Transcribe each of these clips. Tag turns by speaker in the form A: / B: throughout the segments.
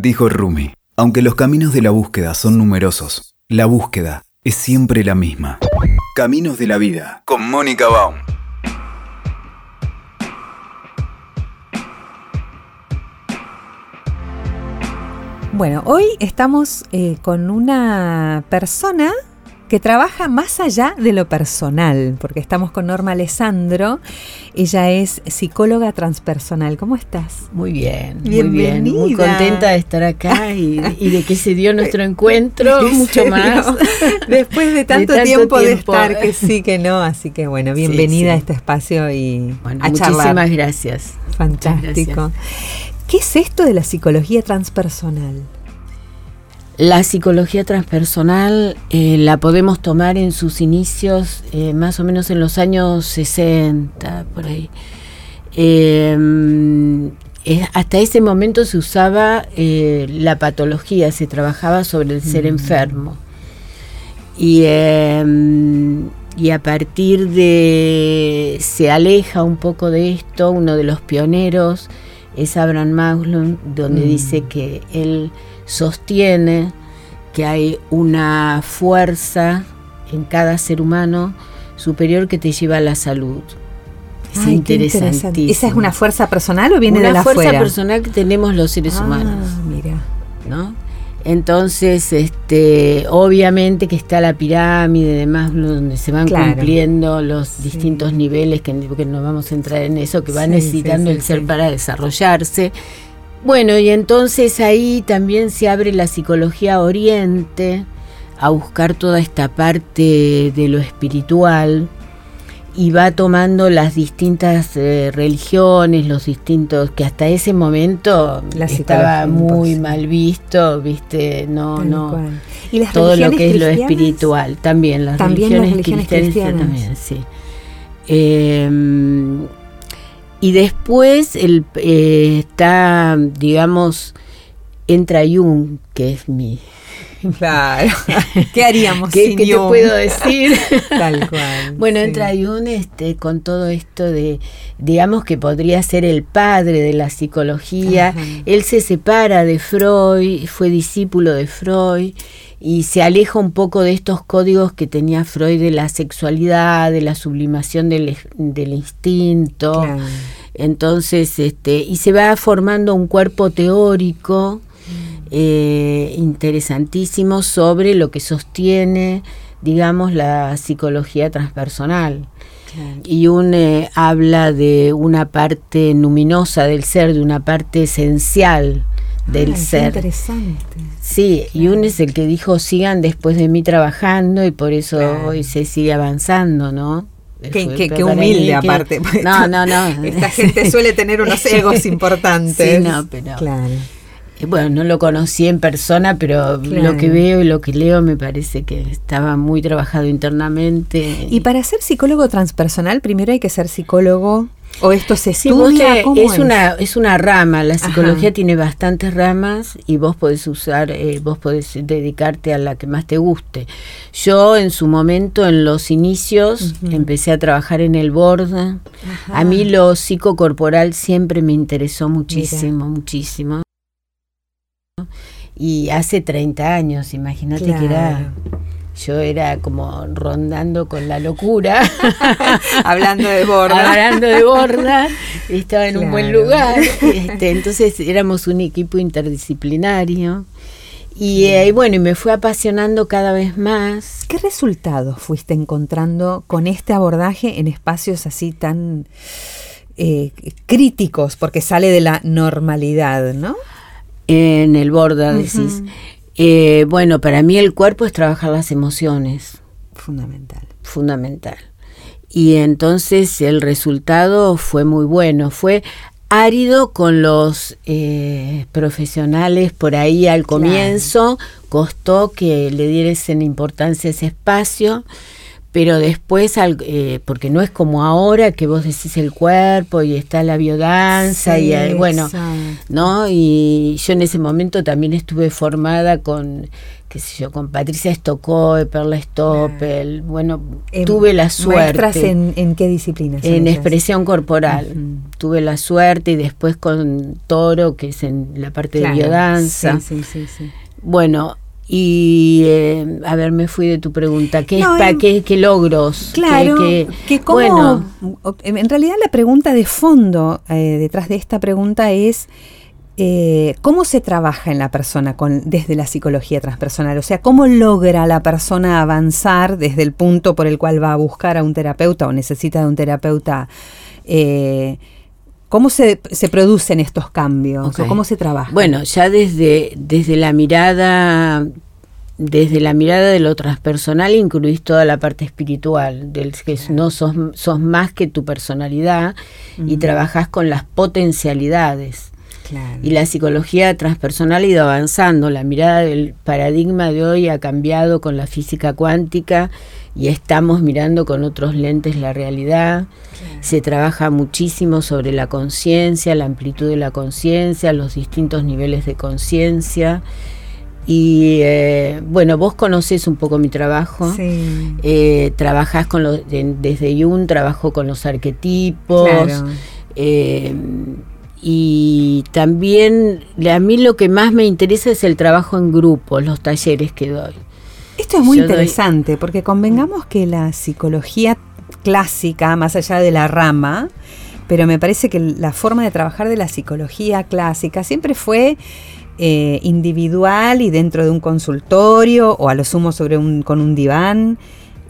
A: Dijo Rumi, aunque los caminos de la búsqueda son numerosos, la búsqueda es siempre la misma. Caminos de la vida, con Mónica Baum.
B: Bueno, hoy estamos eh, con una persona que trabaja más allá de lo personal, porque estamos con Norma Alessandro. Ella es psicóloga transpersonal. ¿Cómo estás?
C: Muy bien, muy bien. Muy contenta de estar acá y, de que se dio nuestro encuentro, mucho más.
B: Después de tanto, tiempo, de estar, que sí, que no. Así que bueno, bienvenida a este espacio y
C: a muchísimas gracias.
B: Fantástico. ¿Qué es esto de la psicología transpersonal?
C: La psicología transpersonal eh, la podemos tomar en sus inicios eh, más o menos en los años 60, por ahí. Em, hasta ese momento se usaba eh, la patología, se trabajaba sobre el ser mm. enfermo. Y, em, y a partir de... se aleja un poco de esto, uno de los pioneros es Abraham Maslow, donde mm. dice que él sostiene que hay una fuerza en cada ser humano superior que te lleva a la salud.
B: Es interesante. ¿Esa es una fuerza personal o viene de la
C: fuerza personal que tenemos los seres ah, humanos. Mira. ¿No? Entonces, este, obviamente que está la pirámide y demás, donde se van cumpliendo los distintos niveles, que, no vamos a entrar en eso, que va necesitando el ser para desarrollarse. Bueno, y entonces ahí también se abre la psicología oriente a buscar toda esta parte de lo espiritual y va tomando las distintas eh, religiones, los distintos que hasta ese momento estaba muy mal visto, viste, no, no. ¿Y todo lo que es lo espiritual también, las religiones, cristianas, también, sí. Em, y después el, eh, está, digamos, entra Jung, que es mi...
B: Claro. ¿Qué haríamos
C: ¿Qué, ¿qué te puedo decir? Tal cual. bueno, entra Jung este, con todo esto de, digamos que podría ser el padre de la psicología. Él se separa de Freud, fue discípulo de Freud y se aleja un poco de estos códigos que tenía Freud de la sexualidad, de la sublimación del, del instinto. Entonces, este, y se va formando un cuerpo teórico eh, interesantísimo sobre lo que sostiene, digamos, la psicología transpersonal. Y un eh, habla de una parte luminosa del ser, de una parte esencial del ser.
B: Interesante.
C: Sí, y un es el que dijo sigan después de mí trabajando y por eso hoy se sigue avanzando, ¿no?
B: Qué, humilde aparte.
C: No, no, no.
B: Esta gente suele tener unos egos importantes.
C: Sí, no, pero. Claro. Eh, bueno, no lo conocí en persona, pero lo que veo y lo que leo me parece que estaba muy trabajado internamente.
B: Y para ser psicólogo transpersonal, primero hay que ser psicólogo ¿O esto se estudia?
C: es, Una, es una rama, la psicología tiene bastantes ramas y vos podés usar, eh, vos podés dedicarte a la que más te guste. Yo en su momento, en los inicios, empecé a trabajar en el borda. A mí lo psicocorporal siempre me interesó muchísimo, muchísimo. Y hace 30 años, imagínate que era yo era como rondando con la locura.
B: Hablando de borda.
C: Hablando de borda. Estaba en un buen lugar. Este, entonces éramos un equipo interdisciplinario. Y, eh, bueno, y me fue apasionando cada vez más.
B: ¿Qué resultados fuiste encontrando con este abordaje en espacios así tan eh, críticos? Porque sale de la normalidad, ¿no?
C: En el borda, decís. Eh, bueno, para mí el cuerpo es trabajar las emociones.
B: Fundamental.
C: Fundamental. Y entonces el resultado fue muy bueno. Fue árido con los eh, profesionales por ahí al comienzo. Costó que le diesen importancia a ese espacio pero después, eh, porque no es como ahora que vos decís el cuerpo y está la biodanza y eh, bueno, ¿no? Y yo en ese momento también estuve formada con qué sé yo, con Patricia Stokoe, Perla Stoppel, bueno, em, tuve la suerte.
B: En, en qué disciplinas?
C: En expresión corporal. Tuve la suerte y después con Toro, que es en la parte de biodanza. Sí, sí, sí, Bueno, y eh, a ver, me fui de tu pregunta. ¿Qué, qué, qué logros?
B: Claro, que bueno, en realidad la pregunta de fondo eh, detrás de esta pregunta es eh, ¿cómo se trabaja en la persona con, desde la psicología transpersonal? O sea, ¿cómo logra la persona avanzar desde el punto por el cual va a buscar a un terapeuta o necesita de un terapeuta? Eh, ¿Cómo se, se, producen estos cambios? O ¿Cómo se trabaja?
C: Bueno, ya desde, desde la mirada desde la mirada de lo transpersonal incluís toda la parte espiritual, del que no sos, sos, más que tu personalidad y trabajás con las potencialidades. Y la psicología transpersonal ha ido avanzando. La mirada del paradigma de hoy ha cambiado con la física cuántica y estamos mirando con otros lentes la realidad. Se trabaja muchísimo sobre la conciencia, la amplitud de la conciencia, los distintos niveles de conciencia. Y eh, bueno, vos conocés un poco mi trabajo. Sí. Eh, trabajás con los, desde Jung, trabajo con los arquetipos. Eh, y también a mí lo que más me interesa es el trabajo en grupo, los talleres que doy.
B: Esto es muy interesante porque convengamos que la psicología clásica, más allá de la rama, pero me parece que la forma de trabajar de la psicología clásica siempre fue eh, individual y dentro de un consultorio o a lo sumo sobre un, con un diván,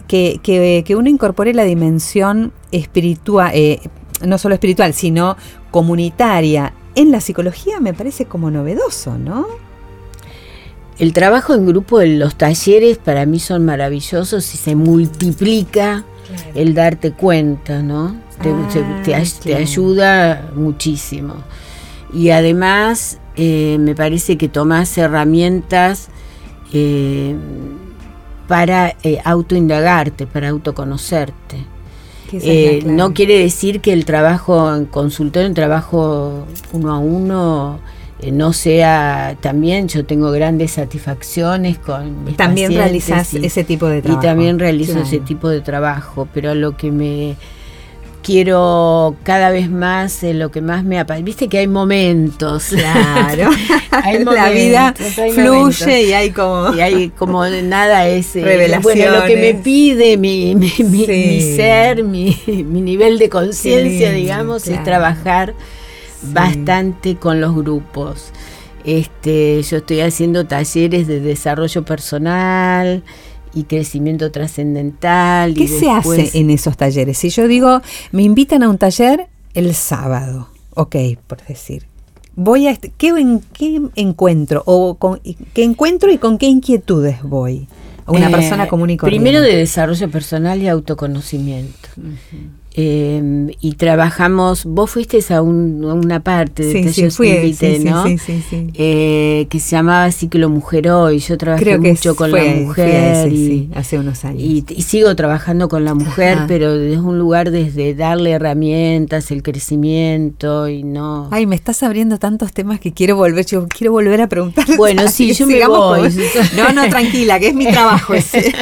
B: que, que, uno incorpore la dimensión espiritual, eh, no solo espiritual, sino comunitaria en la psicología me parece como novedoso, ¿no?
C: El trabajo en grupo en los talleres para mí son maravillosos y se multiplica el darte cuenta, ¿no? Te, ah, ayuda muchísimo. Y además eh, me parece que tomas herramientas eh, para eh, autoindagarte, para autoconocerte. Eh, no quiere decir que el trabajo en consultorio, el trabajo uno a uno, eh, no sea también yo tengo grandes satisfacciones con
B: mis también realizas ese tipo de trabajo
C: y también realizo ese tipo de trabajo pero lo que me quiero cada vez más eh, lo que más me apasiona. Viste que hay momentos.
B: Claro. la vida fluye y hay como.
C: Y hay como nada es. Eh, bueno, lo que me pide mi, mi, ser, mi, nivel de conciencia, digamos, es trabajar bastante con los grupos. Este, yo estoy haciendo talleres de desarrollo personal, y crecimiento trascendental.
B: ¿Qué se hace en esos talleres? Si yo digo, me invitan a un taller el sábado, ok, por decir. Voy a ¿qué, en, qué encuentro o con, qué encuentro y con qué inquietudes voy? A una eh, persona común y corriente.
C: Primero de desarrollo personal y autoconocimiento. Eh, y trabajamos, vos fuiste a, una parte de
B: sí, sí, fui, sí, ¿no?
C: Eh, que se llamaba Ciclo Mujer Hoy. Yo trabajé mucho con la mujer.
B: y, hace unos años.
C: Y, sigo trabajando con la mujer, pero desde un lugar desde darle herramientas, el crecimiento y no.
B: Ay, me estás abriendo tantos temas que quiero volver, yo quiero volver a preguntar.
C: Bueno, sí, yo me voy.
B: No, no, tranquila, que es mi trabajo ese.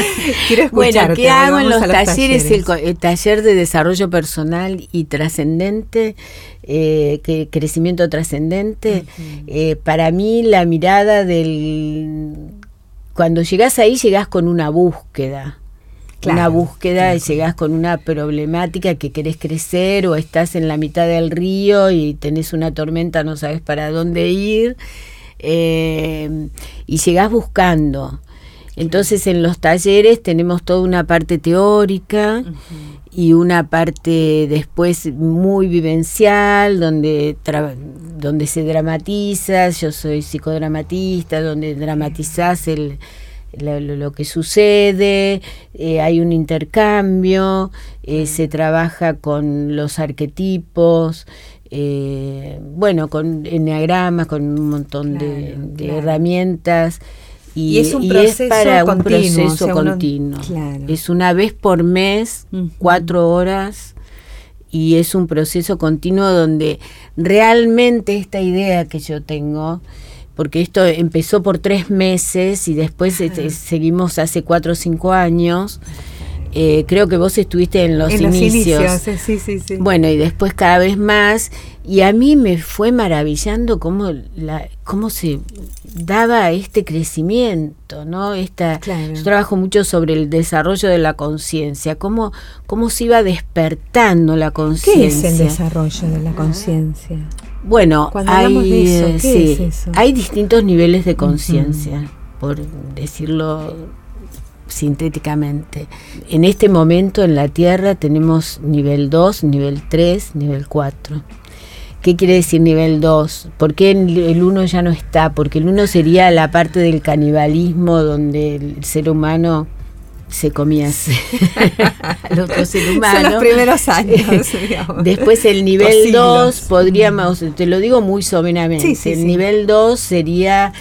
C: quiero escucharte. Bueno, ¿qué hago en los, talleres? el taller de desarrollo personal y trascendente, eh, que crecimiento trascendente, eh, para mí la mirada del... Cuando llegas ahí, llegas con una búsqueda. una búsqueda y llegas con una problemática que querés crecer o estás en la mitad del río y tenés una tormenta, no sabes para dónde ir. Eh, y llegás buscando. Entonces en los talleres tenemos toda una parte teórica y una parte después muy vivencial, donde, donde se dramatiza, yo soy psicodramatista, donde dramatizás el, lo, que sucede, eh, hay un intercambio, eh, se trabaja con los arquetipos, eh, bueno, con enneagramas, con un montón de, herramientas
B: Y, es un proceso
C: para
B: continuo,
C: un proceso continuo. Es una vez por mes, cuatro horas, y es un proceso continuo donde realmente esta idea que yo tengo, porque esto empezó por tres meses y después este, seguimos hace cuatro o cinco años. Eh, creo que vos estuviste en los inicios. sí, sí, sí. Bueno, y después cada vez más. Y a mí me fue maravillando cómo, la, cómo se daba este crecimiento, ¿no? Esta, Yo trabajo mucho sobre el desarrollo de la conciencia, cómo, cómo se iba despertando la conciencia.
B: ¿Qué es el desarrollo de la conciencia?
C: Bueno, hay, hay distintos niveles de conciencia, por decirlo sintéticamente. En este momento en la Tierra tenemos nivel 2, nivel 3, nivel 4. ¿Qué quiere decir nivel 2? ¿Por qué el 1 ya no está? Porque el 1 sería la parte del canibalismo donde el ser humano se comía
B: al otro ser humano. Son los primeros años.
C: Después el nivel 2 podríamos, te lo digo muy soberanamente, el nivel 2 sería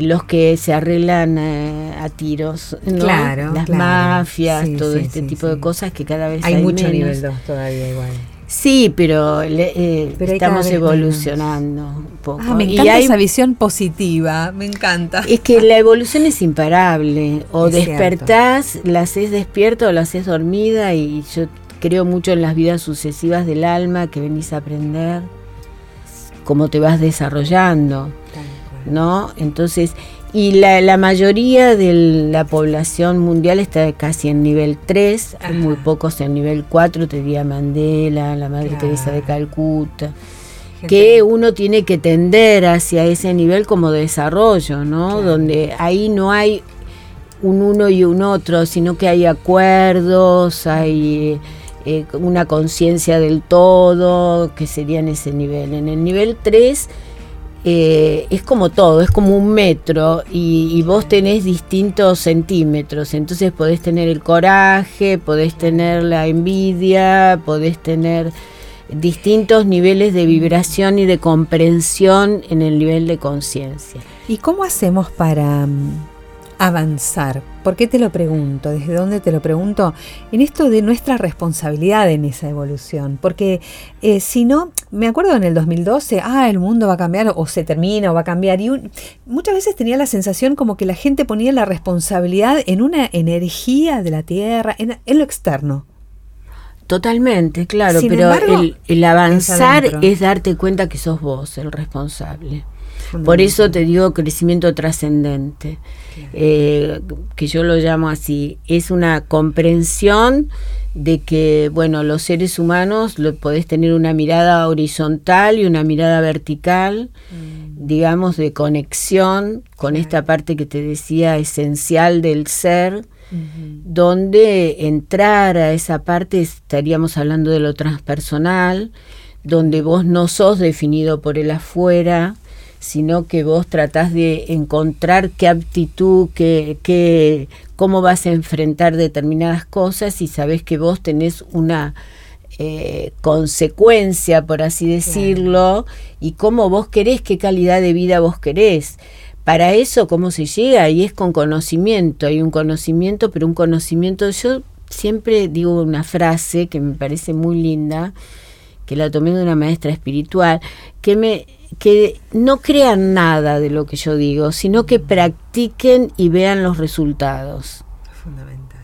C: los que se arreglan eh, a tiros, claro, las mafias, todo este tipo de cosas que cada vez hay, hay
B: mucho nivel 2 todavía igual.
C: Sí, pero, eh, estamos evolucionando un poco.
B: Ah, me encanta esa visión positiva, me encanta.
C: Es que la evolución es imparable. O despertás, la haces despierta o la haces dormida y yo creo mucho en las vidas sucesivas del alma que venís a aprender, cómo te vas desarrollando, ¿no? Entonces, y la, la, mayoría de la población mundial está casi en nivel 3, hay muy pocos en nivel 4, te diría Mandela, la Madre Teresa de Calcuta, que uno tiene que tender hacia ese nivel como desarrollo, ¿no? Donde ahí no hay un uno y un otro, sino que hay acuerdos, hay eh, una conciencia del todo, que sería en ese nivel. En el nivel 3 eh, es como todo, es como un metro y, vos tenés distintos centímetros, entonces podés tener el coraje, podés tener la envidia, podés tener distintos niveles de vibración y de comprensión en el nivel de conciencia.
B: ¿Y cómo hacemos para mm, avanzar. ¿Por qué te lo pregunto? ¿Desde dónde te lo pregunto? En esto de nuestra responsabilidad en esa evolución. Porque eh, si no, me acuerdo en el 2012, ah, el mundo va a cambiar o se termina o va a cambiar. Y muchas veces tenía la sensación como que la gente ponía la responsabilidad en una energía de la Tierra, en, lo externo.
C: Totalmente, claro, pero el, avanzar es darte cuenta que sos vos el responsable. Por eso te digo crecimiento trascendente, eh, que yo lo llamo así. Es una comprensión de que, bueno, los seres humanos lo, podés tener una mirada horizontal y una mirada vertical, mm. digamos, de conexión con esta parte que te decía esencial del ser, donde entrar a esa parte estaríamos hablando de lo transpersonal, donde vos no sos definido por el afuera, sino que vos tratás de encontrar qué aptitud, qué, cómo vas a enfrentar determinadas cosas y sabés que vos tenés una eh, consecuencia, por así decirlo, y cómo vos querés, qué calidad de vida vos querés. Para eso, ¿cómo se llega? Y es con conocimiento, hay un conocimiento, pero un conocimiento, yo siempre digo una frase que me parece muy linda, que la tomé de una maestra espiritual, que me que no crean nada de lo que yo digo, sino que practiquen y vean los resultados. Fundamental.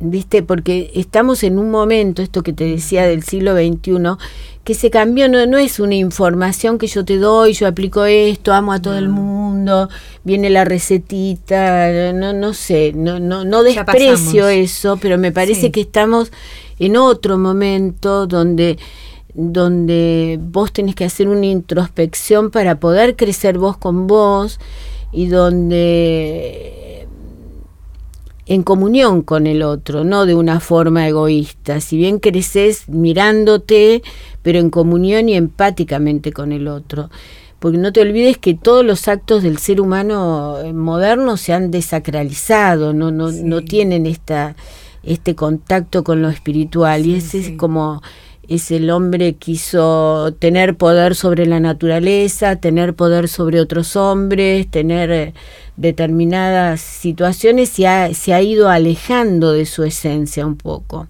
C: ¿Viste? Porque estamos en un momento, esto que te decía del siglo XXI, que se cambió, no, no es una información que yo te doy, yo aplico esto, amo a todo el mundo, viene la recetita, no, no sé, no, no, no desprecio eso, pero me parece que estamos en otro momento donde donde vos tenés que hacer una introspección para poder crecer vos con vos y donde en comunión con el otro, no de una forma egoísta. Si bien creces mirándote, pero en comunión y empáticamente con el otro. Porque no te olvides que todos los actos del ser humano eh, moderno se han desacralizado, no, no, no tienen esta, este contacto con lo espiritual. y ese es como es el hombre quiso tener poder sobre la naturaleza, tener poder sobre otros hombres, tener eh, determinadas situaciones y se ha ido alejando de su esencia un poco.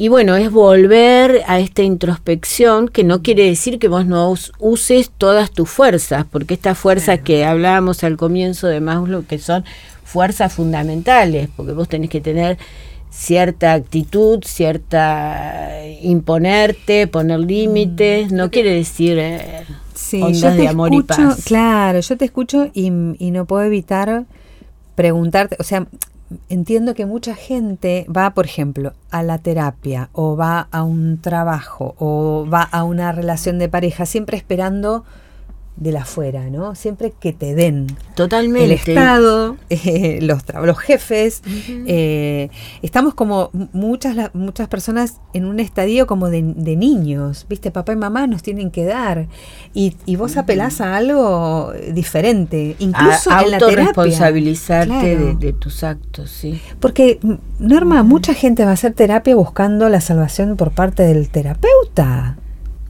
C: Y bueno, es volver a esta introspección, que no quiere decir que vos no uses todas tus fuerzas, porque estas fuerzas que hablábamos al comienzo de Maslow, que son fuerzas fundamentales, porque vos tenés que tener cierta actitud, cierta imponerte, poner límites, no quiere decir eh, ondas de amor y paz.
B: Claro, yo te escucho y, y no puedo evitar preguntarte, o sea, entiendo que mucha gente va, por ejemplo, a la terapia o va a un trabajo o va a una relación de pareja siempre esperando de la afuera, ¿no? Siempre que te den.
C: Totalmente.
B: El Estado, eh, los, los jefes. Eh, estamos como muchas, muchas personas en un estadio como de, niños, ¿viste? Papá y mamá nos tienen que dar. Y, vos apelás a algo diferente, incluso
C: a,
B: en la
C: responsabilizarte de, de, tus actos, sí.
B: Porque, Norma, mucha gente va a hacer terapia buscando la salvación por parte del terapeuta.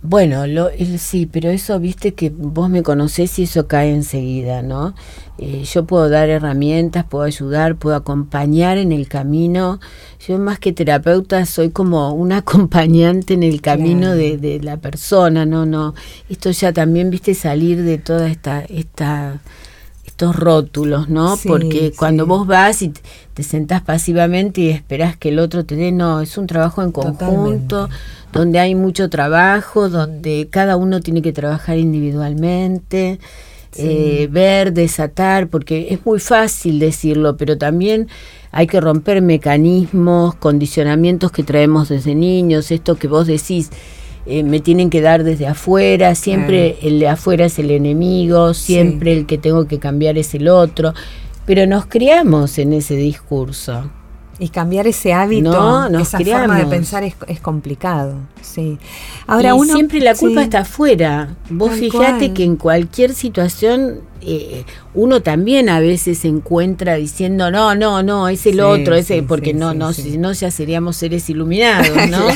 C: Bueno, lo, sí, pero eso, viste que vos me conocés y eso cae enseguida, ¿no? Eh, yo puedo dar herramientas, puedo ayudar, puedo acompañar en el camino. Yo más que terapeuta soy como un acompañante en el camino de, de, la persona, ¿no? no Esto ya también, viste, salir de toda esta... esta estos rótulos, ¿no? Porque cuando vos vas y te sentás pasivamente y esperás que el otro te dé, no, es un trabajo en conjunto donde hay mucho trabajo, donde cada uno tiene que trabajar individualmente, eh, ver, desatar, porque es muy fácil decirlo, pero también hay que romper mecanismos, condicionamientos que traemos desde niños, esto que vos decís. Eh, me tienen que dar desde afuera, siempre el de afuera es el enemigo, siempre el que tengo que cambiar es el otro, pero nos criamos en ese discurso.
B: Y cambiar ese hábito, esa forma de pensar es, complicado. Sí.
C: Ahora uno, siempre la culpa está afuera. Vos fijate que en cualquier situación eh, uno también a veces se encuentra diciendo no, no, no, es el otro, ese, porque no, no, si no ya seríamos seres iluminados, ¿no?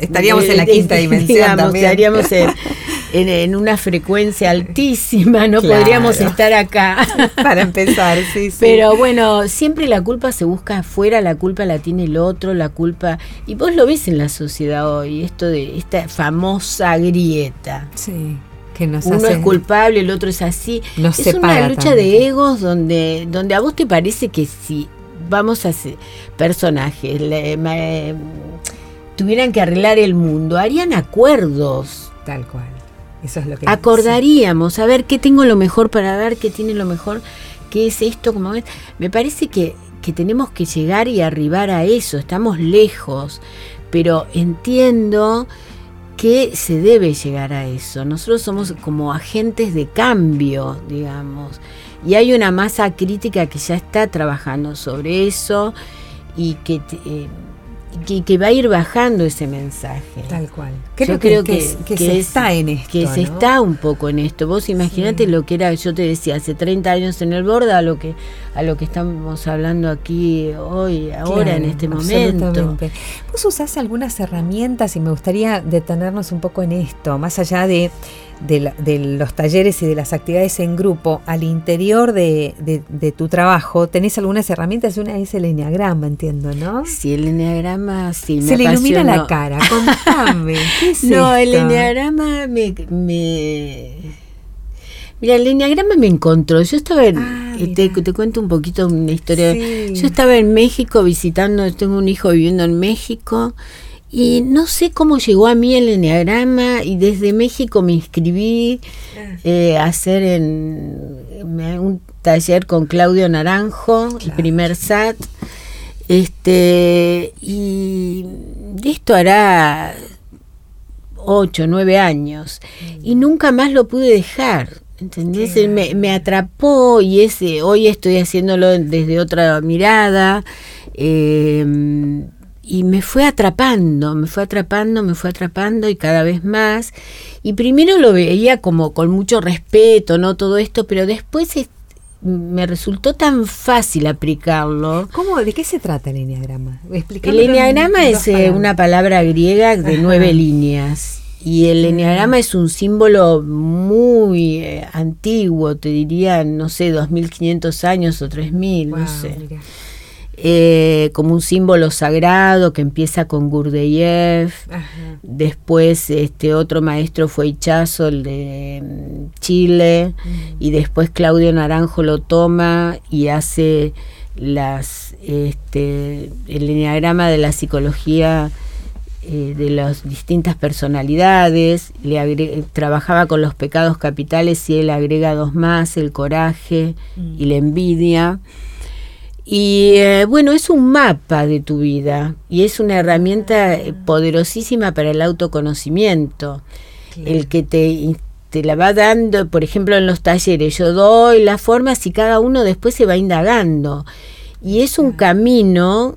B: estaríamos en la quinta dimensión.
C: Estaríamos en, una frecuencia altísima, no podríamos estar acá.
B: Para empezar, sí, sí.
C: Pero bueno, siempre la culpa se busca afuera, la culpa la tiene el otro, la culpa. Y vos lo ves en la sociedad hoy, esto de esta famosa grieta.
B: Sí
C: uno es culpable, el otro es así. es una lucha de egos donde, donde a vos te parece que si vamos a ser personajes tuvieran que arreglar el mundo, harían acuerdos.
B: Tal cual.
C: Acordaríamos, a ver qué tengo lo mejor para ver, qué tiene lo mejor, qué es esto, como ves. Me parece que, que tenemos que llegar y arribar a eso, estamos lejos, pero entiendo que se debe llegar a eso. Nosotros somos como agentes de cambio, digamos. Y hay una masa crítica que ya está trabajando sobre eso y que eh, que, va a ir bajando ese mensaje.
B: Tal cual. Creo creo que, se está en esto.
C: Que se está un poco en esto. Vos imaginate lo que era, yo te decía, hace 30 años en el borde a lo que, a lo que estamos hablando aquí hoy, ahora, en este momento.
B: Vos usás algunas herramientas y me gustaría detenernos un poco en esto, más allá de de, los talleres y de las actividades en grupo al interior de, tu trabajo, tenés algunas herramientas y una es el enneagrama, entiendo, ¿no?
C: Sí, el enneagrama, sí.
B: Se le ilumina la cara, contame.
C: no, el enneagrama me, Mira, el enneagrama me encontró. Yo estaba en. Ah, te, cuento un poquito una historia. Yo estaba en México visitando. Tengo un hijo viviendo en México y no sé cómo llegó a mí el enneagrama y desde México me inscribí ah. eh, a hacer en, un taller con Claudio Naranjo, el primer SAT. Este, y esto hará ocho, nueve años. Y mm. nunca más lo pude dejar. ¿Entendés? Me, me, atrapó y ese, hoy estoy haciéndolo desde otra mirada. Eh, y me fue atrapando, me fue atrapando, me fue atrapando y cada vez más. Y primero lo veía como con mucho respeto, ¿no? Todo esto, pero después me resultó tan fácil aplicarlo.
B: ¿Cómo? ¿De qué se trata el enneagrama?
C: El enneagrama es eh, una palabra griega de nueve líneas. Y el enneagrama es un símbolo muy eh, antiguo, te diría, no sé, 2500 años o 3000, no sé. Eh, como un símbolo sagrado que empieza con Gurdjieff. Después este otro maestro fue Ichazo, el de mm, Chile, mm. y después Claudio Naranjo lo toma y hace las este, el enneagrama de la psicología eh, de las distintas personalidades, le trabajaba con los pecados capitales y él agrega dos más, el coraje y la envidia. Y eh, bueno, es un mapa de tu vida y es una herramienta eh, poderosísima para el autoconocimiento. El que te, te la va dando, por ejemplo, en los talleres, yo doy las formas y cada uno después se va indagando. Y es un camino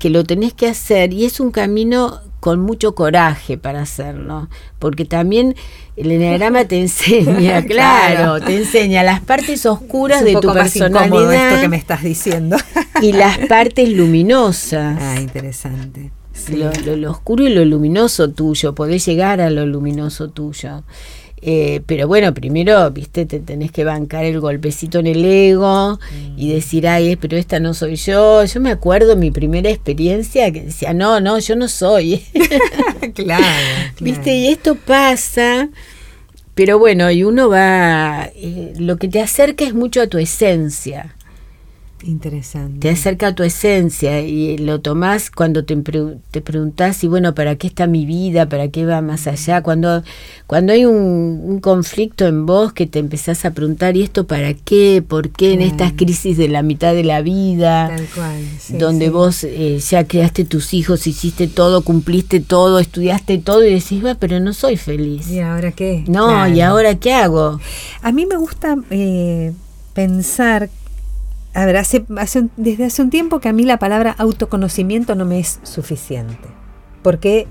C: que lo tenés que hacer y es un camino con mucho coraje para hacerlo, porque también el enneagrama te enseña, claro, te enseña las partes oscuras de tu personalidad
B: esto que me estás diciendo
C: y las partes luminosas.
B: Ah, interesante.
C: lo, oscuro y lo luminoso tuyo, podés llegar a lo luminoso tuyo. Eh, pero bueno, primero, viste, te tenés que bancar el golpecito en el ego y mm. decir, ay, pero esta no soy yo. Yo me acuerdo mi primera experiencia que decía, no, no, yo no soy.
B: claro,
C: Viste, y esto pasa, pero bueno, y uno va, eh, lo que te acerca es mucho a tu esencia.
B: Interesante.
C: Te acerca a tu esencia y lo tomás cuando te, te preguntás, y bueno, ¿para qué está mi vida? ¿Para qué va más allá? Cuando, cuando hay un, conflicto en vos que te empezás a preguntar, ¿y esto para qué? ¿Por qué en estas crisis de la mitad de la vida?
B: Tal cual,
C: donde vos eh, ya creaste tus hijos, hiciste todo, cumpliste todo, estudiaste todo y decís, va, pero no soy feliz.
B: ¿Y ahora qué?
C: No, ¿y ahora qué hago?
B: A mí me gusta eh, pensar a ver, hace, desde hace un tiempo que a mí la palabra autoconocimiento no me es suficiente, porque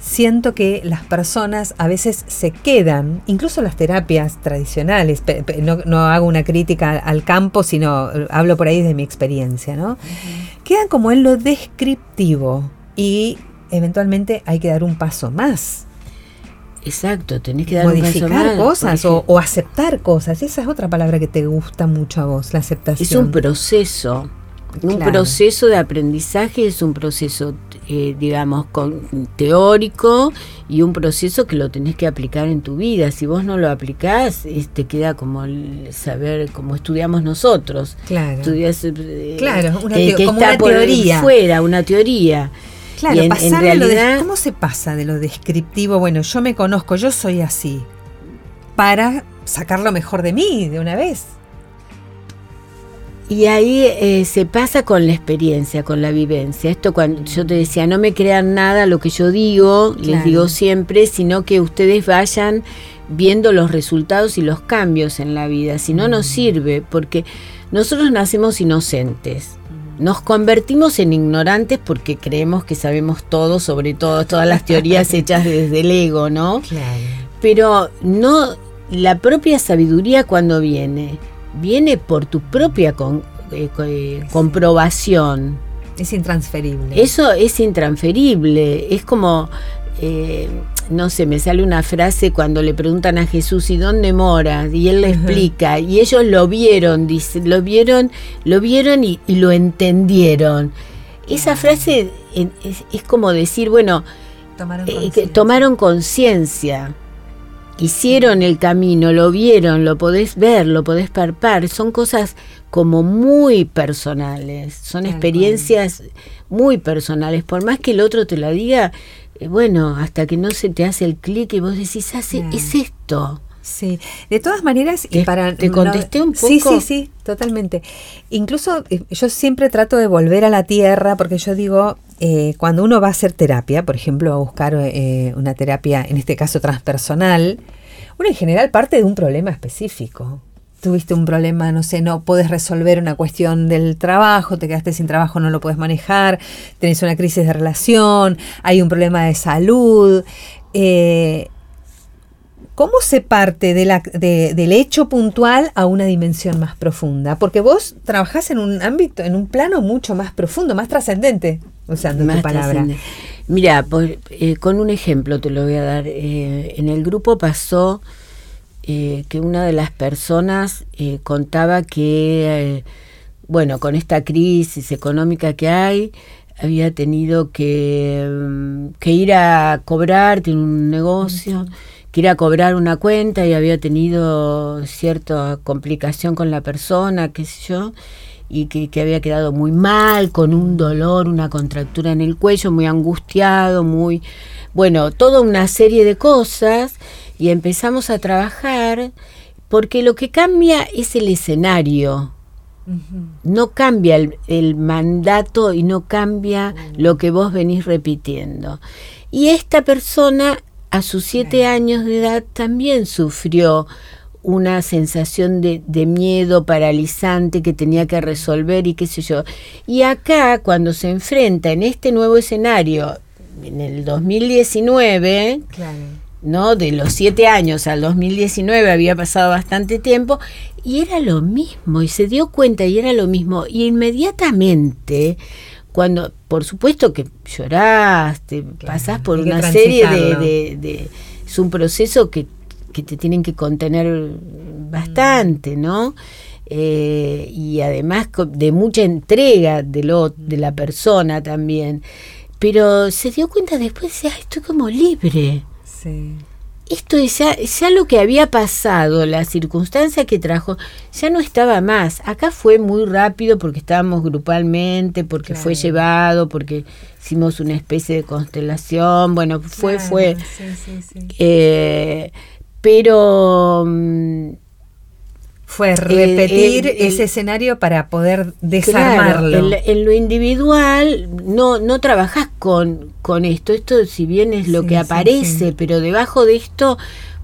B: siento que las personas a veces se quedan, incluso las terapias tradicionales, no, hago una crítica al campo, sino eh, hablo por ahí de mi experiencia, ¿no? Quedan como en lo descriptivo y eventualmente hay que dar un paso más.
C: Exacto, tenés que dar
B: modificar cosas o, aceptar cosas. Esa es otra palabra que te gusta mucho a vos, la aceptación.
C: Es un proceso, un proceso de aprendizaje, es un proceso, eh, digamos, con, teórico y un proceso que lo tenés que aplicar en tu vida. Si vos no lo aplicás, te queda como el saber, como estudiamos nosotros.
B: Claro.
C: Estudias, eh,
B: claro, una que está una teoría.
C: fuera, una teoría.
B: Claro, en, ¿cómo se pasa de lo descriptivo? Bueno, yo me conozco, yo soy así, para sacar lo mejor de mí de una vez.
C: Y ahí eh, se pasa con la experiencia, con la vivencia. Esto cuando yo te decía, no me crean nada lo que yo digo, les digo siempre, sino que ustedes vayan viendo los resultados y los cambios en la vida. Si no, no mm. sirve, porque nosotros nacemos inocentes nos convertimos en ignorantes porque creemos que sabemos todo sobre todo, todas las teorías hechas desde el ego, ¿no?
B: Claro.
C: Pero no, la propia sabiduría cuando viene, viene por tu propia eh, eh, comprobación.
B: Es intransferible.
C: Eso es intransferible. Es como eh, no sé, me sale una frase cuando le preguntan a Jesús y dónde mora y él le explica y ellos lo vieron, dice, lo vieron, lo vieron y, lo entendieron. Esa frase es, como decir, bueno, tomaron conciencia. hicieron el camino, lo vieron, lo podés ver, lo podés parpar, son cosas como muy personales, son experiencias muy personales, por más que el otro te la diga, eh, bueno, hasta que no se te hace el clic y vos decís, hace, es esto.
B: Sí, de todas maneras, y para...
C: Te contesté un poco.
B: Sí, sí, sí, totalmente. Incluso eh, yo siempre trato de volver a la tierra porque yo digo, eh, cuando uno va a hacer terapia, por ejemplo, a buscar una terapia, en este caso transpersonal, uno en general parte de un problema específico tuviste un problema, no sé, no puedes resolver una cuestión del trabajo, te quedaste sin trabajo, no lo puedes manejar, tenés una crisis de relación, hay un problema de salud. Eh, ¿cómo se parte de la, del hecho puntual a una dimensión más profunda? Porque vos trabajás en un ámbito, en un plano mucho más profundo, más trascendente, usando más tu palabra.
C: Mira, eh, con un ejemplo te lo voy a dar. Eh, en el grupo pasó eh, que una de las personas contaba que, bueno, con esta crisis económica que hay, había tenido que, mm, que ir a cobrar, tiene un negocio, que ir a cobrar una cuenta y había tenido cierta complicación con la persona, qué sé yo y que, había quedado muy mal, con un dolor, una contractura en el cuello, muy angustiado, muy, bueno, toda una serie de cosas y empezamos a trabajar porque lo que cambia es el escenario. No cambia el, mandato y no cambia lo que vos venís repitiendo. Y esta persona a sus siete años de edad también sufrió una sensación de, de, miedo paralizante que tenía que resolver y qué sé yo. Y acá, cuando se enfrenta en este nuevo escenario, en el 2019, ¿no? De los siete años al 2019 había pasado bastante tiempo y era lo mismo, y se dio cuenta y era lo mismo. Y inmediatamente, cuando, por supuesto que lloraste, pasás por una serie de, de... Es un proceso que que te tienen que contener bastante, ¿no? Eh, y además de mucha entrega de, lo, de la persona también. Pero se dio cuenta después, ya estoy como libre. Sí. Esto es ya, ya, lo que había pasado, la circunstancia que trajo, ya no estaba más. Acá fue muy rápido porque estábamos grupalmente, porque fue llevado, porque hicimos una especie de constelación. Bueno, fue, fue. Sí, sí, sí. Eh, pero...
B: Fue repetir ese escenario para poder desarmarlo.
C: en, lo individual no, no trabajas con, con esto. Esto si bien es lo que aparece, pero debajo de esto,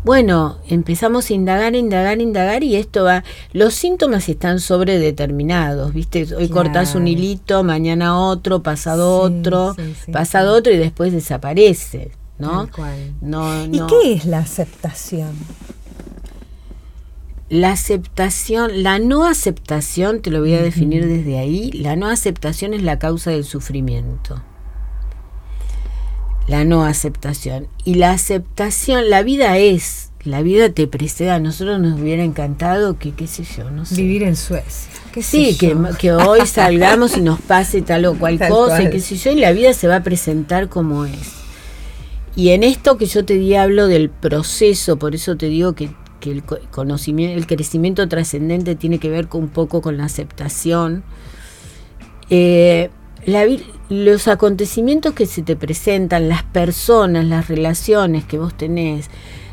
C: bueno, empezamos a indagar, indagar, indagar y esto va... Los síntomas están sobredeterminados, ¿viste? Hoy cortas un hilito, mañana otro, pasado otro, pasado otro y después desaparece. ¿no?
B: no ¿Y qué es la aceptación?
C: La aceptación, la no aceptación, te lo voy a definir desde ahí, la no aceptación es la causa del sufrimiento. La no aceptación. Y la aceptación, la vida es, la vida te precede. A nosotros nos hubiera encantado que, qué sé yo, no sé.
B: Vivir en Suecia.
C: sí, que, que, hoy salgamos y nos pase tal o cual cosa, y qué sé yo, y la vida se va a presentar como es. Y en esto que yo te di hablo del proceso, por eso te digo que, el conocimiento, el crecimiento trascendente tiene que ver con, un poco con la aceptación. Eh, los acontecimientos que se te presentan, las personas, las relaciones que vos tenés,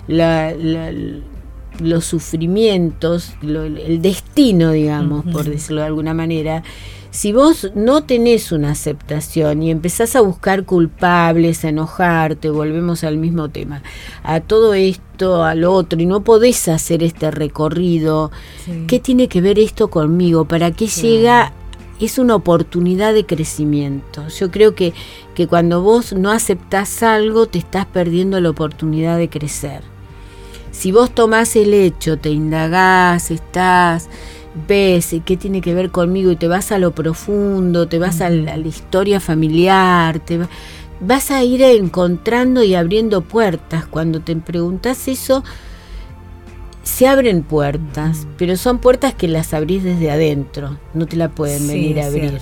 C: los sufrimientos, el destino, digamos, por decirlo de alguna manera, si vos no tenés una aceptación y empezás a buscar culpables, a enojarte, volvemos al mismo tema, a todo esto, al otro, y no podés hacer este recorrido, ¿qué tiene que ver esto conmigo? ¿Para qué llega? Es una oportunidad de crecimiento. Yo creo que, que cuando vos no aceptás algo, te estás perdiendo la oportunidad de crecer. Si vos tomás el hecho, te indagás, estás ves qué tiene que ver conmigo y te vas a lo profundo, te vas a la, historia familiar, te vas a ir encontrando y abriendo puertas. Cuando te preguntas eso, se abren puertas, pero son puertas que las abrís desde adentro, no te la pueden venir a abrir.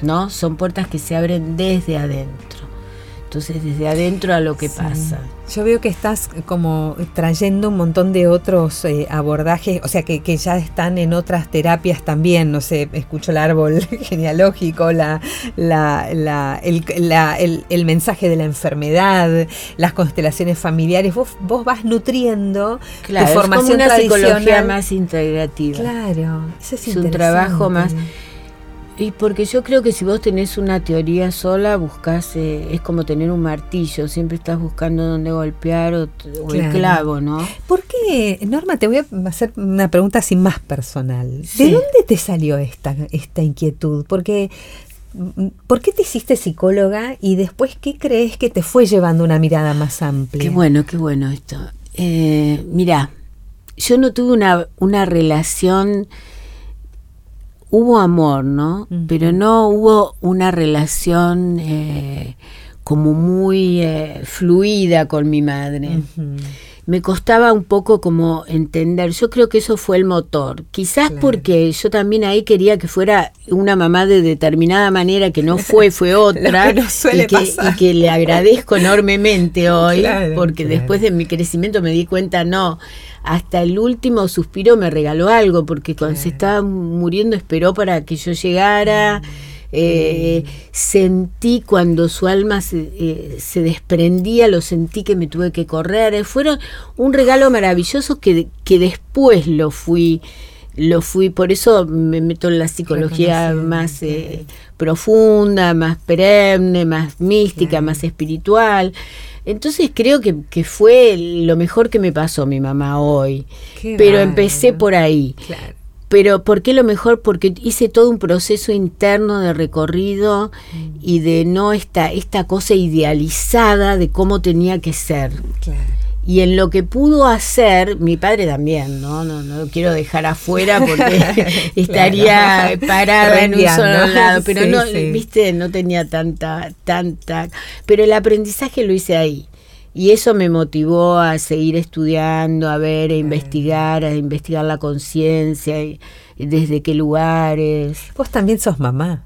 C: ¿No? Son puertas que se abren desde adentro. Entonces, desde adentro a lo que pasa.
B: Yo veo que estás como trayendo un montón de otros eh, abordajes, o sea, que, ya están en otras terapias también. No sé, escucho el árbol genealógico, la, la, el, mensaje de la enfermedad, las constelaciones familiares. Vos, vos vas nutriendo
C: claro, tu formación es una psicología más integrativa.
B: Claro,
C: es, es un trabajo más y porque yo creo que si vos tenés una teoría sola, buscas, eh, es como tener un martillo, siempre estás buscando dónde golpear o, el clavo, ¿no?
B: ¿Por qué, Norma, te voy a hacer una pregunta así más personal? ¿De dónde te salió esta, esta inquietud? Porque mm, ¿Por qué te hiciste psicóloga y después qué crees que te fue llevando una mirada más amplia?
C: Qué bueno, qué bueno esto. Eh, mira, yo no tuve una, una relación hubo amor, ¿no? Pero no hubo una relación eh, como muy eh, fluida con mi madre. Me costaba un poco como entender. Yo creo que eso fue el motor. Quizás porque yo también ahí quería que fuera una mamá de determinada manera, que no fue, fue otra. y, que, le agradezco enormemente hoy, porque después de mi crecimiento me di cuenta, no hasta el último suspiro me regaló algo, porque cuando se estaba muriendo esperó para que yo llegara. Mm. Eh, sentí cuando su alma eh, se, desprendía, lo sentí que me tuve que correr. Fueron un regalo maravilloso que, que después lo fui lo fui, por eso me meto en la psicología más eh, profunda, más perenne, más mística, más espiritual. Entonces creo que, que, fue lo mejor que me pasó mi mamá hoy. Pero empecé por ahí. Pero ¿por qué lo mejor? Porque hice todo un proceso interno de recorrido mm. y de no esta, esta cosa idealizada de cómo tenía que ser. Y en lo que pudo hacer, mi padre también, ¿no? No, no lo quiero dejar afuera porque estaría parada en un solo lado. Pero no, viste, no tenía tanta, tanta. Pero el aprendizaje lo hice ahí. Y eso me motivó a seguir estudiando, a ver, a investigar, a investigar la conciencia, desde qué lugares.
B: Vos también sos mamá.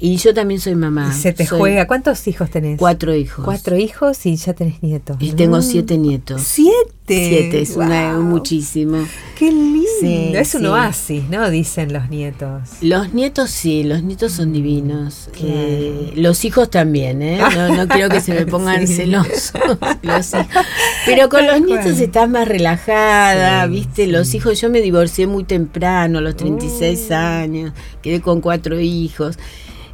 C: Y yo también soy mamá.
B: se te juega. ¿Cuántos hijos tenés?
C: Cuatro hijos.
B: Cuatro hijos y ya tenés nietos.
C: Y tengo siete nietos.
B: ¿Siete?
C: Siete, es una, muchísimo.
B: Qué lindo. es un oasis, ¿no? Dicen los nietos.
C: Los nietos sí, los nietos son divinos. Eh, los hijos también, ¿eh? No, quiero que se me pongan celosos los hijos. Pero con los nietos estás más relajada, ¿viste? Los hijos, yo me divorcié muy temprano, a los 36 años, quedé con cuatro hijos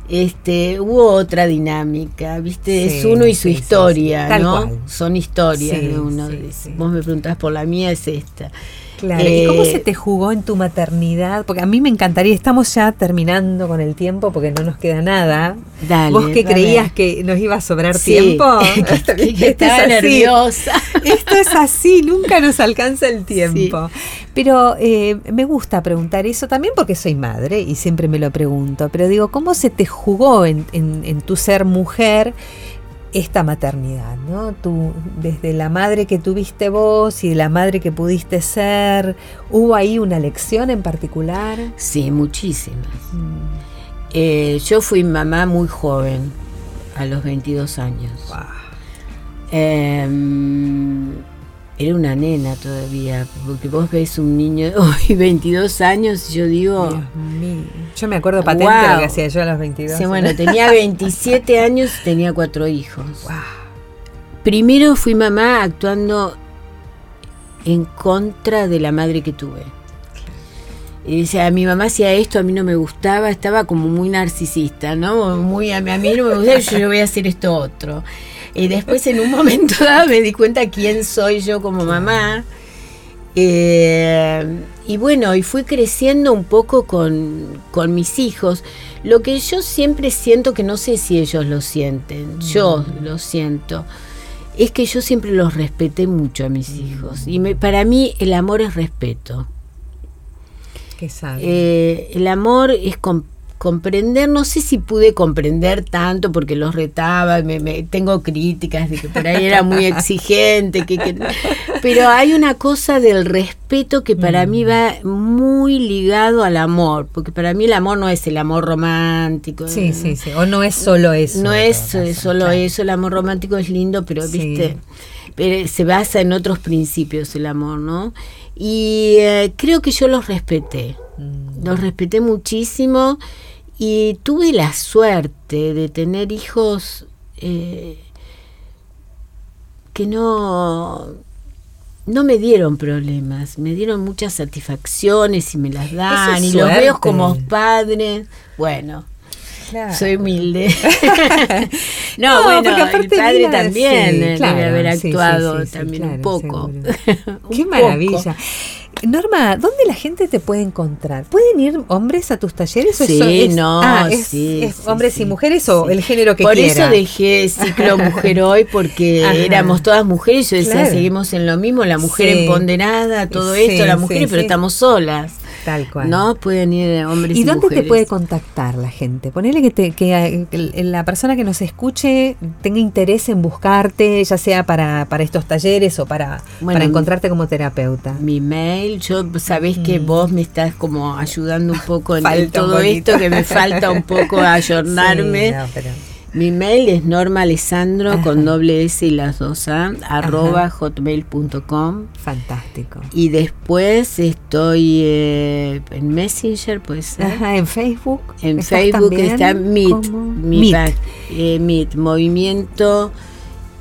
C: este, hubo otra dinámica, ¿viste? es uno y su historia, ¿no? Son historias de uno. Vos me preguntás por la mía, es esta.
B: Claro. ¿Y cómo se te jugó en tu maternidad? Porque a mí me encantaría, estamos ya terminando con el tiempo porque no nos queda nada. Dale, ¿Vos que creías que nos iba a sobrar tiempo?
C: estaba nerviosa.
B: Esto es así, nunca nos alcanza el tiempo. Pero eh, me gusta preguntar eso también porque soy madre y siempre me lo pregunto. Pero digo, ¿cómo se te jugó en, en tu ser mujer? Esta maternidad, ¿no? Tú, desde la madre que tuviste vos y la madre que pudiste ser, ¿hubo ahí una lección en particular?
C: Sí, muchísimas. Mm. Eh, yo fui mamá muy joven, a los 22 años. Em, era una nena todavía, porque vos ves un niño hoy 22 años y yo digo...
B: Yo me acuerdo patente lo que hacía yo a los 22.
C: Sí, bueno, tenía 27 años y tenía cuatro hijos. Primero fui mamá actuando en contra de la madre que tuve. Y decía, mi mamá hacía esto, a mí no me gustaba, estaba como muy narcisista, ¿no? Muy a mí, a mí no me gustaba, yo voy a hacer esto otro. Y después en un momento dado me di cuenta quién soy yo como mamá. Eh, y bueno, y fui creciendo un poco con, con, mis hijos. Lo que yo siempre siento, que no sé si ellos lo sienten, yo mm. lo siento, es que yo siempre los respeté mucho a mis mm. hijos. Y para mí el amor es respeto.
B: ¿Qué sabe?
C: Eh, el amor es comprender, no sé si pude comprender tanto porque los retaba, me, tengo críticas de que por ahí era muy exigente, que, pero hay una cosa del respeto que para mí mm. va muy ligado al amor, porque para mí el amor no es el amor romántico.
B: Sí, sí, sí, o no es solo eso.
C: No es solo eso, el amor romántico es lindo, pero viste, pero se basa en otros principios el amor, ¿no? Y eh, creo que yo los respeté, mm. los respeté muchísimo y tuve la suerte de tener hijos eh, que no, no me dieron problemas, me dieron muchas satisfacciones y me las dan, y los veo como padres. Bueno, Soy humilde. no, bueno, el padre también debe haber actuado también un poco.
B: Qué maravilla. Norma, ¿dónde la gente te puede encontrar? ¿Pueden ir hombres a tus talleres?
C: Sí, no,
B: ah, es, hombres y mujeres o el género que
C: Por eso dejé ciclo mujer hoy porque éramos todas mujeres. Yo decía, seguimos en lo mismo, la mujer empoderada, todo esto, la mujer, pero estamos solas.
B: Tal cual.
C: No pueden ir hombres y,
B: ¿Y dónde te puede contactar la gente? Ponele que, te, que, la persona que nos escuche tenga interés en buscarte, ya sea para, para estos talleres o para, para encontrarte como terapeuta.
C: Mi mail, yo sabés que mm. vos me estás como ayudando un poco en todo esto, que me falta un poco ayornarme. Mi mail es normalesandro con doble S y las dos A, arroba hotmail.com.
B: Fantástico.
C: Y después estoy eh, en Messenger, pues.
B: Ajá, en Facebook.
C: En Facebook está Meet. Meet. Eh, Meet, Movimiento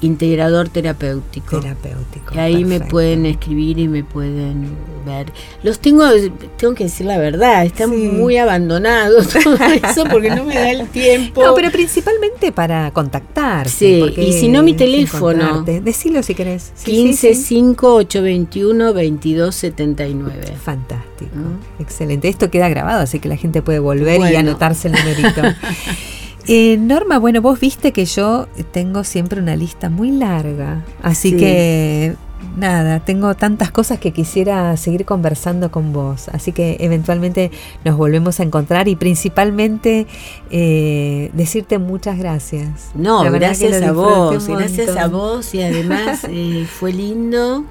C: Integrador terapéutico.
B: Terapéutico.
C: Y ahí me pueden escribir y me pueden ver. Los tengo, tengo que decir la verdad, están muy abandonados todo eso porque no me da el tiempo.
B: No, pero principalmente para contactar.
C: Sí, y si no mi teléfono.
B: Decilo si querés.
C: 15 5 821 2279.
B: Fantástico. Excelente. Esto queda grabado, así que la gente puede volver y anotarse el numerito. Eh, Norma, bueno, vos viste que yo tengo siempre una lista muy larga, así que nada, tengo tantas cosas que quisiera seguir conversando con vos, así que eventualmente nos volvemos a encontrar y principalmente eh, decirte muchas gracias.
C: No, gracias a vos, gracias a vos y además eh, fue lindo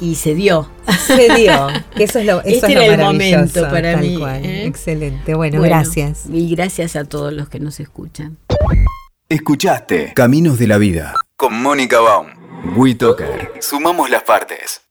C: y se dio.
B: Se dio. eso es lo, eso
C: este era el momento para mí.
B: ¿eh? Excelente. Bueno, gracias.
C: Y gracias a todos los que nos escuchan.
A: Escuchaste Caminos de la Vida con Mónica Baum. WeToker. Sumamos las partes.